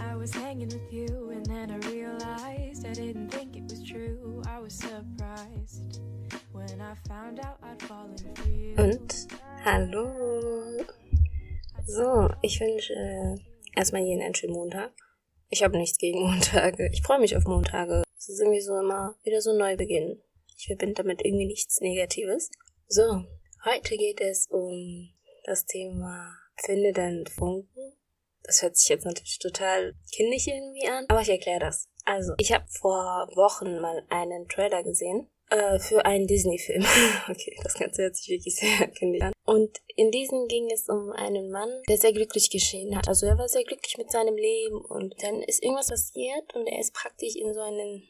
I was hanging with you and then I realized I didn't think it was true. I was surprised when I found out I'd fallen for you. Und hallo. So, ich wünsche äh, erstmal jeden einen schönen Montag. Ich habe nichts gegen Montage. Ich freue mich auf Montage. Es ist irgendwie so immer wieder so ein Neubeginn. Ich verbinde damit irgendwie nichts Negatives. So, heute geht es um das Thema Finde deinen Funken. Das hört sich jetzt natürlich total kindlich irgendwie an, aber ich erkläre das. Also, ich habe vor Wochen mal einen Trailer gesehen äh, für einen Disney-Film. okay, das Ganze hört sich wirklich sehr kindlich an. Und in diesem ging es um einen Mann, der sehr glücklich geschehen hat. Also er war sehr glücklich mit seinem Leben und dann ist irgendwas passiert und er ist praktisch in so einen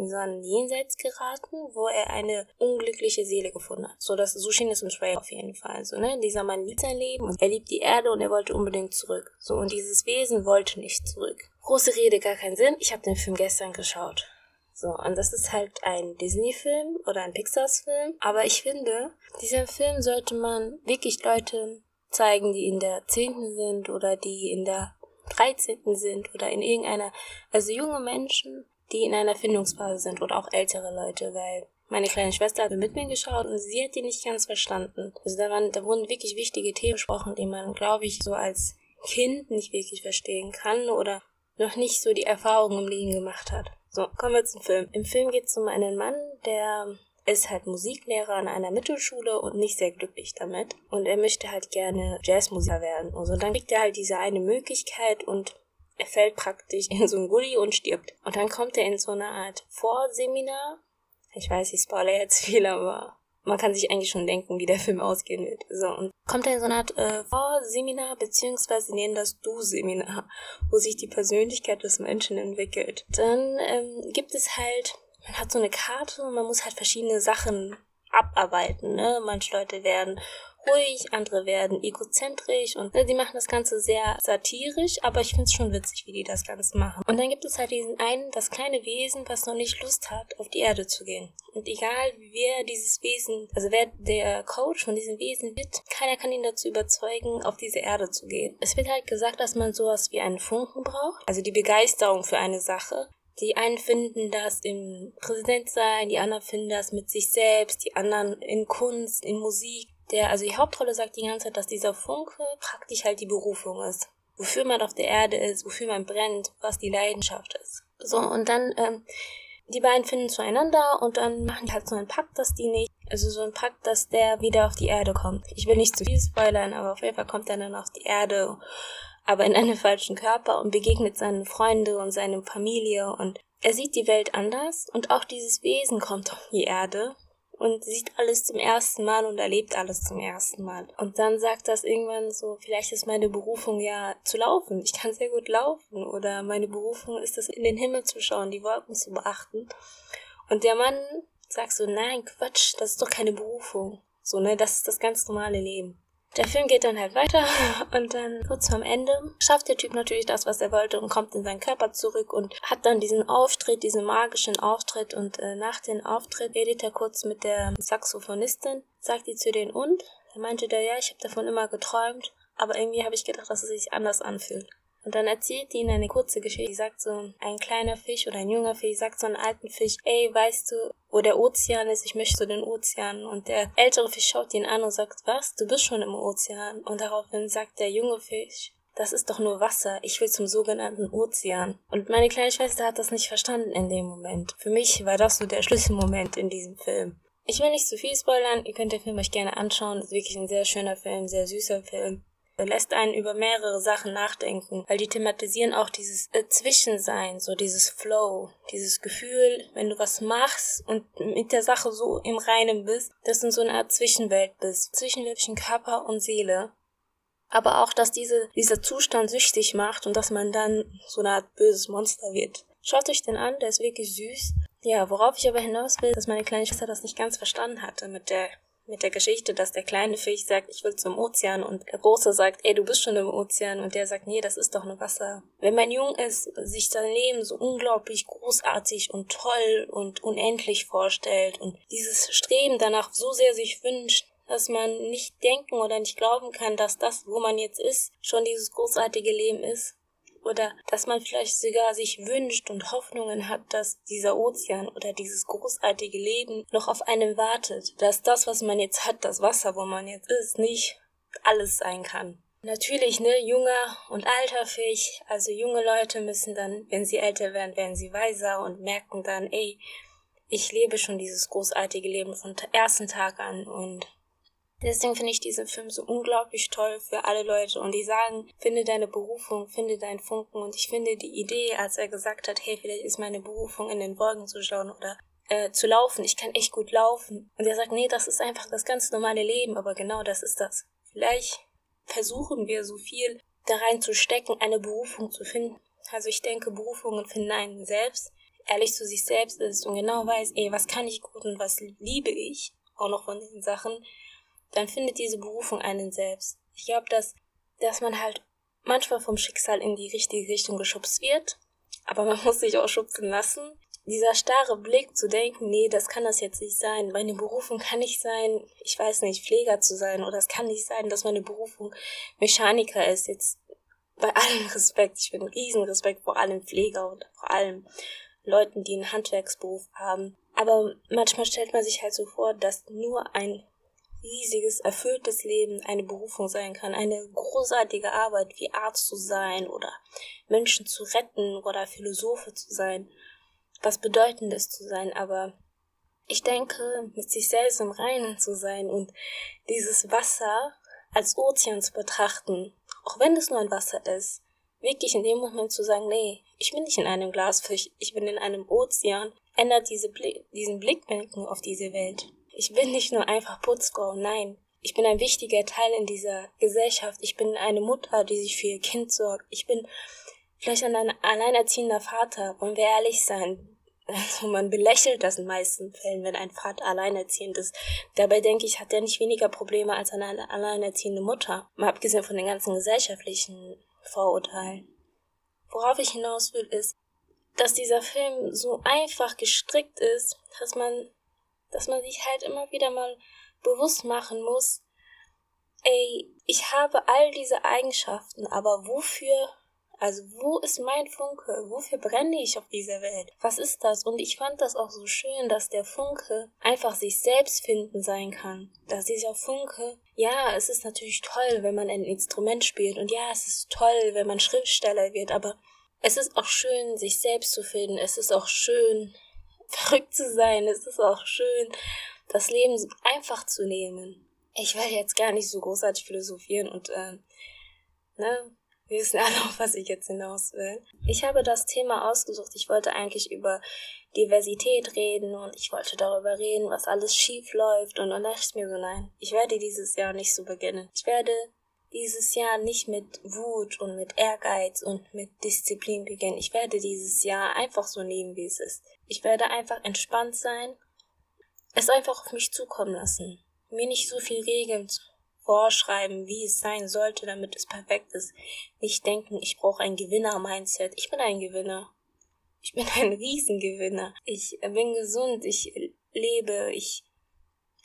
in so ein Jenseits geraten, wo er eine unglückliche Seele gefunden hat. So, das, so schien es im Trailer auf jeden Fall. So, ne? Dieser Mann liebt sein Leben und er liebt die Erde und er wollte unbedingt zurück. So, und dieses Wesen wollte nicht zurück. Große Rede, gar keinen Sinn. Ich habe den Film gestern geschaut. So, und das ist halt ein Disney-Film oder ein Pixar-Film. Aber ich finde, dieser Film sollte man wirklich Leuten zeigen, die in der zehnten sind oder die in der dreizehnten sind oder in irgendeiner, also junge Menschen, die in einer Findungsphase sind oder auch ältere Leute, weil meine kleine Schwester hat mit mir geschaut und sie hat die nicht ganz verstanden. Also da, waren, da wurden wirklich wichtige Themen besprochen, die man, glaube ich, so als Kind nicht wirklich verstehen kann oder noch nicht so die Erfahrung im Leben gemacht hat. So, kommen wir zum Film. Im Film geht es um einen Mann, der ist halt Musiklehrer an einer Mittelschule und nicht sehr glücklich damit. Und er möchte halt gerne Jazzmusiker werden. Also dann kriegt er halt diese eine Möglichkeit und er fällt praktisch in so ein Gully und stirbt. Und dann kommt er in so eine Art Vorseminar. Ich weiß, ich spoilere jetzt viel, aber man kann sich eigentlich schon denken, wie der Film ausgehen wird. So, und kommt er in so eine Art äh, Vorseminar, beziehungsweise nennen das Du-Seminar, wo sich die Persönlichkeit des Menschen entwickelt. Dann ähm, gibt es halt, man hat so eine Karte und man muss halt verschiedene Sachen abarbeiten. Ne? Manche Leute werden ruhig, andere werden egozentrisch und ne, die machen das Ganze sehr satirisch, aber ich finde es schon witzig, wie die das Ganze machen. Und dann gibt es halt diesen einen, das kleine Wesen, was noch nicht Lust hat, auf die Erde zu gehen. Und egal, wer dieses Wesen, also wer der Coach von diesem Wesen wird, keiner kann ihn dazu überzeugen, auf diese Erde zu gehen. Es wird halt gesagt, dass man sowas wie einen Funken braucht, also die Begeisterung für eine Sache. Die einen finden das im Präsidentsein, die anderen finden das mit sich selbst, die anderen in Kunst, in Musik der, also die Hauptrolle sagt die ganze Zeit, dass dieser Funke praktisch halt die Berufung ist. Wofür man auf der Erde ist, wofür man brennt, was die Leidenschaft ist. So, und dann, ähm, die beiden finden zueinander und dann machen die halt so einen Pakt, dass die nicht, also so einen Pakt, dass der wieder auf die Erde kommt. Ich will nicht zu viel spoilern, aber auf jeden Fall kommt er dann auf die Erde, aber in einen falschen Körper und begegnet seinen Freunden und seine Familie und er sieht die Welt anders und auch dieses Wesen kommt auf die Erde und sieht alles zum ersten Mal und erlebt alles zum ersten Mal. Und dann sagt das irgendwann so, vielleicht ist meine Berufung ja zu laufen. Ich kann sehr gut laufen. Oder meine Berufung ist es, in den Himmel zu schauen, die Wolken zu beachten. Und der Mann sagt so, nein, Quatsch, das ist doch keine Berufung. So, ne, das ist das ganz normale Leben. Der Film geht dann halt weiter und dann kurz vorm Ende schafft der Typ natürlich das, was er wollte und kommt in seinen Körper zurück und hat dann diesen Auftritt, diesen magischen Auftritt und äh, nach dem Auftritt redet er kurz mit der Saxophonistin, sagt die zu den und? Da meinte der, ja, ich habe davon immer geträumt, aber irgendwie habe ich gedacht, dass es sich anders anfühlt. Und dann erzählt ihnen eine kurze Geschichte. Die sagt so, ein kleiner Fisch oder ein junger Fisch sagt so einen alten Fisch, ey, weißt du, wo der Ozean ist? Ich möchte so den Ozean. Und der ältere Fisch schaut ihn an und sagt, was? Du bist schon im Ozean. Und daraufhin sagt der junge Fisch, das ist doch nur Wasser. Ich will zum sogenannten Ozean. Und meine kleine Schwester hat das nicht verstanden in dem Moment. Für mich war das so der Schlüsselmoment in diesem Film. Ich will nicht zu viel spoilern. Ihr könnt den Film euch gerne anschauen. Es ist wirklich ein sehr schöner Film, sehr süßer Film lässt einen über mehrere Sachen nachdenken, weil die thematisieren auch dieses äh, Zwischensein, so dieses Flow, dieses Gefühl, wenn du was machst und mit der Sache so im Reinen bist, dass du in so einer Art Zwischenwelt bist, zwischen zwischen Körper und Seele. Aber auch, dass diese, dieser Zustand süchtig macht und dass man dann so eine Art böses Monster wird. Schaut euch den an, der ist wirklich süß. Ja, worauf ich aber hinaus will, dass meine kleine Schwester das nicht ganz verstanden hatte mit der mit der Geschichte, dass der kleine Fisch sagt, ich will zum Ozean und der große sagt, ey, du bist schon im Ozean und der sagt, nee, das ist doch nur Wasser. Wenn man jung ist, sich sein Leben so unglaublich großartig und toll und unendlich vorstellt und dieses Streben danach so sehr sich wünscht, dass man nicht denken oder nicht glauben kann, dass das, wo man jetzt ist, schon dieses großartige Leben ist. Oder dass man vielleicht sogar sich wünscht und Hoffnungen hat, dass dieser Ozean oder dieses großartige Leben noch auf einem wartet. Dass das, was man jetzt hat, das Wasser, wo man jetzt ist, nicht alles sein kann. Natürlich, ne, junger und alterfähig. Also junge Leute müssen dann, wenn sie älter werden, werden sie weiser und merken dann, ey, ich lebe schon dieses großartige Leben von ersten Tag an und Deswegen finde ich diesen Film so unglaublich toll für alle Leute. Und die sagen, finde deine Berufung, finde deinen Funken. Und ich finde die Idee, als er gesagt hat, hey, vielleicht ist meine Berufung in den Wolken zu schauen oder äh, zu laufen, ich kann echt gut laufen. Und er sagt, nee, das ist einfach das ganz normale Leben, aber genau das ist das. Vielleicht versuchen wir so viel da rein zu stecken, eine Berufung zu finden. Also ich denke, Berufungen finden einen selbst, ehrlich zu sich selbst ist und genau weiß, ey, was kann ich gut und was liebe ich, auch noch von den Sachen, dann findet diese Berufung einen selbst. Ich glaube, dass, dass man halt manchmal vom Schicksal in die richtige Richtung geschubst wird, aber man muss sich auch schubsen lassen. Dieser starre Blick zu denken, nee, das kann das jetzt nicht sein. Meine Berufung kann nicht sein, ich weiß nicht, Pfleger zu sein. Oder es kann nicht sein, dass meine Berufung Mechaniker ist. Jetzt bei allem Respekt, ich bin riesen Respekt vor allem Pfleger und vor allem Leuten, die einen Handwerksberuf haben. Aber manchmal stellt man sich halt so vor, dass nur ein riesiges, erfülltes Leben eine Berufung sein kann, eine großartige Arbeit wie Arzt zu sein oder Menschen zu retten oder Philosophe zu sein, was Bedeutendes zu sein, aber ich denke, mit sich selbst im Reinen zu sein und dieses Wasser als Ozean zu betrachten, auch wenn es nur ein Wasser ist, wirklich in dem Moment zu sagen, nee, ich bin nicht in einem Glasfisch, ich bin in einem Ozean, ändert diese Bli diesen Blickwinkel auf diese Welt. Ich bin nicht nur einfach Putzfrau, nein. Ich bin ein wichtiger Teil in dieser Gesellschaft. Ich bin eine Mutter, die sich für ihr Kind sorgt. Ich bin vielleicht ein alleinerziehender Vater. Wollen wir ehrlich sein? Also man belächelt das in meisten Fällen, wenn ein Vater alleinerziehend ist. Dabei denke ich, hat er nicht weniger Probleme als eine alleinerziehende Mutter. Mal abgesehen von den ganzen gesellschaftlichen Vorurteilen. Worauf ich hinaus will, ist, dass dieser Film so einfach gestrickt ist, dass man dass man sich halt immer wieder mal bewusst machen muss, ey, ich habe all diese Eigenschaften, aber wofür, also wo ist mein Funke? Wofür brenne ich auf dieser Welt? Was ist das? Und ich fand das auch so schön, dass der Funke einfach sich selbst finden sein kann. Dass dieser Funke, ja, es ist natürlich toll, wenn man ein Instrument spielt und ja, es ist toll, wenn man Schriftsteller wird, aber es ist auch schön, sich selbst zu finden. Es ist auch schön, verrückt zu sein. Es ist auch schön, das Leben einfach zu nehmen. Ich will jetzt gar nicht so großartig philosophieren und, äh, ne, wir wissen alle, auf was ich jetzt hinaus will. Ich habe das Thema ausgesucht. Ich wollte eigentlich über Diversität reden und ich wollte darüber reden, was alles schief läuft. Und dann dachte ich mir so, nein, ich werde dieses Jahr nicht so beginnen. Ich werde dieses Jahr nicht mit Wut und mit Ehrgeiz und mit Disziplin beginnen. Ich werde dieses Jahr einfach so nehmen, wie es ist. Ich werde einfach entspannt sein, es einfach auf mich zukommen lassen. Mir nicht so viel Regeln vorschreiben, wie es sein sollte, damit es perfekt ist. Nicht denken, ich brauche ein Gewinner-Mindset. Ich bin ein Gewinner. Ich bin ein Riesengewinner. Ich bin gesund, ich lebe, ich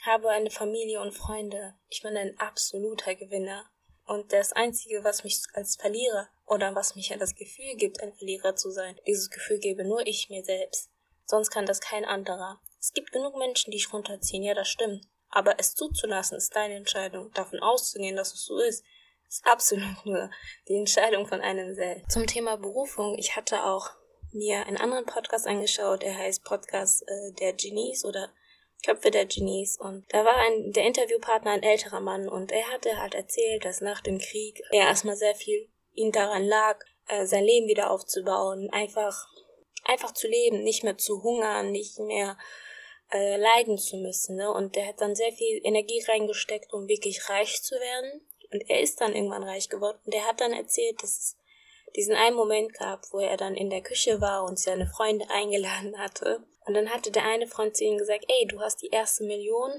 habe eine Familie und Freunde. Ich bin ein absoluter Gewinner. Und das Einzige, was mich als Verlierer oder was mich ja das Gefühl gibt, ein Verlierer zu sein, dieses Gefühl gebe nur ich mir selbst. Sonst kann das kein anderer. Es gibt genug Menschen, die dich runterziehen, ja, das stimmt. Aber es zuzulassen, ist deine Entscheidung. Davon auszugehen, dass es so ist, ist absolut nur die Entscheidung von einem selbst. Zum Thema Berufung, ich hatte auch mir einen anderen Podcast angeschaut, der heißt Podcast äh, der Genies oder Köpfe der Genies. Und da war ein, der Interviewpartner ein älterer Mann und er hatte halt erzählt, dass nach dem Krieg er erstmal sehr viel ihm daran lag, äh, sein Leben wieder aufzubauen, einfach, einfach zu leben, nicht mehr zu hungern, nicht mehr äh, leiden zu müssen. Ne? Und der hat dann sehr viel Energie reingesteckt, um wirklich reich zu werden. Und er ist dann irgendwann reich geworden. Und er hat dann erzählt, dass es diesen einen Moment gab, wo er dann in der Küche war und seine Freunde eingeladen hatte. Und dann hatte der eine Freund zu ihm gesagt, ey, du hast die erste Million,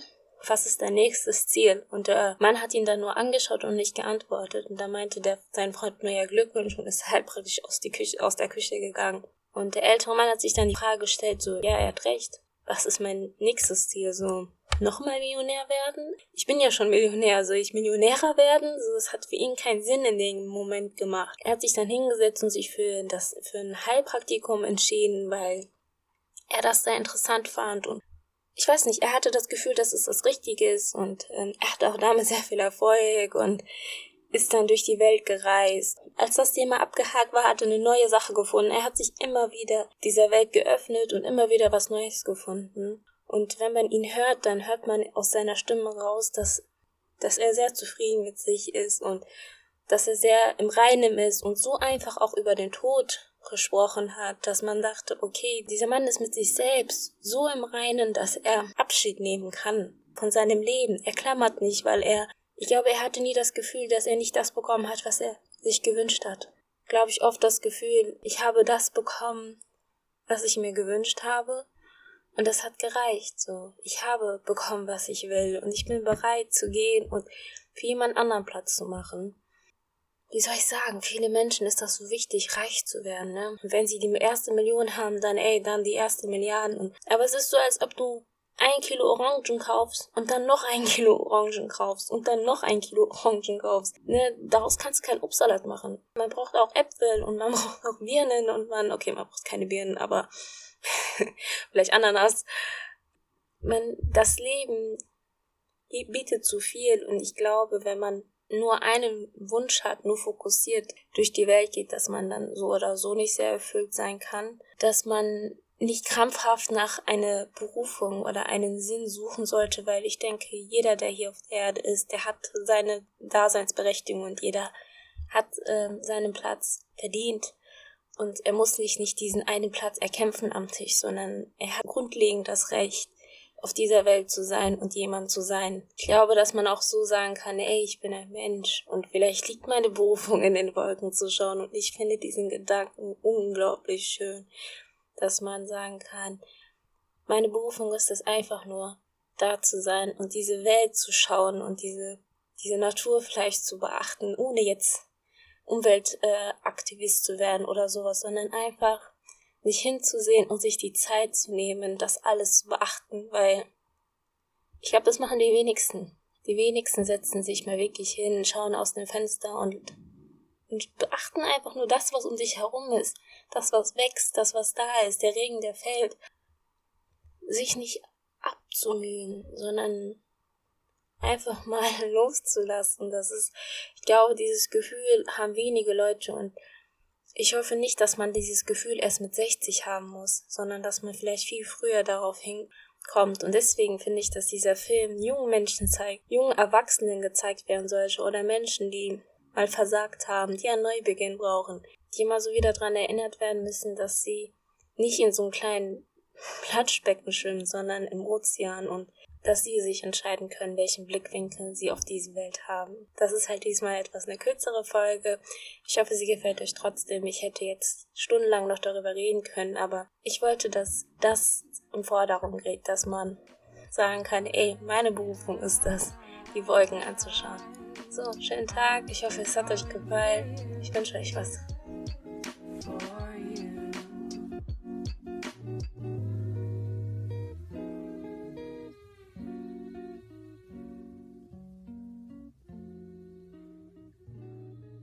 was ist dein nächstes Ziel? Und der Mann hat ihn dann nur angeschaut und nicht geantwortet. Und da meinte der, sein Freund nur ja Glückwunsch und ist halt praktisch aus, die Küche, aus der Küche gegangen. Und der ältere Mann hat sich dann die Frage gestellt, so, ja, er hat recht. Was ist mein nächstes Ziel? So, nochmal Millionär werden? Ich bin ja schon Millionär, soll ich Millionärer werden? So, das hat für ihn keinen Sinn in dem Moment gemacht. Er hat sich dann hingesetzt und sich für das, für ein Heilpraktikum entschieden, weil er das sehr interessant fand und ich weiß nicht, er hatte das Gefühl, dass es das Richtige ist und ähm, er hatte auch damit sehr viel Erfolg und ist dann durch die Welt gereist. Als das Thema abgehakt war, hat er eine neue Sache gefunden. Er hat sich immer wieder dieser Welt geöffnet und immer wieder was Neues gefunden. Und wenn man ihn hört, dann hört man aus seiner Stimme raus, dass, dass er sehr zufrieden mit sich ist und dass er sehr im Reinen ist und so einfach auch über den Tod gesprochen hat, dass man dachte, okay, dieser Mann ist mit sich selbst so im Reinen, dass er Abschied nehmen kann von seinem Leben. Er klammert nicht, weil er, ich glaube, er hatte nie das Gefühl, dass er nicht das bekommen hat, was er sich gewünscht hat. Glaube ich oft das Gefühl, ich habe das bekommen, was ich mir gewünscht habe und das hat gereicht, so. Ich habe bekommen, was ich will und ich bin bereit zu gehen und für jemand anderen Platz zu machen. Wie soll ich sagen, viele Menschen ist das so wichtig, reich zu werden, ne? Wenn sie die erste Million haben, dann ey, dann die erste Milliarden aber es ist so, als ob du ein Kilo Orangen kaufst und dann noch ein Kilo Orangen kaufst und dann noch ein Kilo Orangen kaufst. Ne, daraus kannst du keinen Obstsalat machen. Man braucht auch Äpfel und man braucht auch Birnen und man, okay, man braucht keine Birnen, aber vielleicht Ananas. Man, das Leben bietet zu viel und ich glaube, wenn man nur einen Wunsch hat, nur fokussiert durch die Welt geht, dass man dann so oder so nicht sehr erfüllt sein kann, dass man nicht krampfhaft nach einer Berufung oder einen Sinn suchen sollte, weil ich denke, jeder, der hier auf der Erde ist, der hat seine Daseinsberechtigung und jeder hat äh, seinen Platz verdient. Und er muss sich nicht diesen einen Platz erkämpfen am Tisch, sondern er hat grundlegend das Recht, auf dieser Welt zu sein und jemand zu sein. Ich glaube, dass man auch so sagen kann, ey, ich bin ein Mensch und vielleicht liegt meine Berufung in den Wolken zu schauen und ich finde diesen Gedanken unglaublich schön, dass man sagen kann, meine Berufung ist es einfach nur, da zu sein und diese Welt zu schauen und diese, diese Natur vielleicht zu beachten, ohne jetzt Umweltaktivist zu werden oder sowas, sondern einfach sich hinzusehen und sich die Zeit zu nehmen, das alles zu beachten, weil ich glaube, das machen die wenigsten. Die wenigsten setzen sich mal wirklich hin, schauen aus dem Fenster und, und beachten einfach nur das, was um sich herum ist, das, was wächst, das, was da ist, der Regen, der fällt. Sich nicht abzumühen, sondern einfach mal loszulassen. Das ist, ich glaube, dieses Gefühl haben wenige Leute und ich hoffe nicht, dass man dieses Gefühl erst mit 60 haben muss, sondern dass man vielleicht viel früher darauf hinkommt. Und deswegen finde ich, dass dieser Film jungen Menschen zeigt, jungen Erwachsenen gezeigt werden sollte oder Menschen, die mal versagt haben, die einen Neubeginn brauchen, die immer so wieder daran erinnert werden müssen, dass sie nicht in so einem kleinen Platschbecken schwimmen, sondern im Ozean und dass sie sich entscheiden können, welchen Blickwinkel sie auf diese Welt haben. Das ist halt diesmal etwas eine kürzere Folge. Ich hoffe, sie gefällt euch trotzdem. Ich hätte jetzt stundenlang noch darüber reden können, aber ich wollte, dass das im Vordergrund gerät, dass man sagen kann, ey, meine Berufung ist das, die Wolken anzuschauen. So, schönen Tag. Ich hoffe, es hat euch gefallen. Ich wünsche euch was.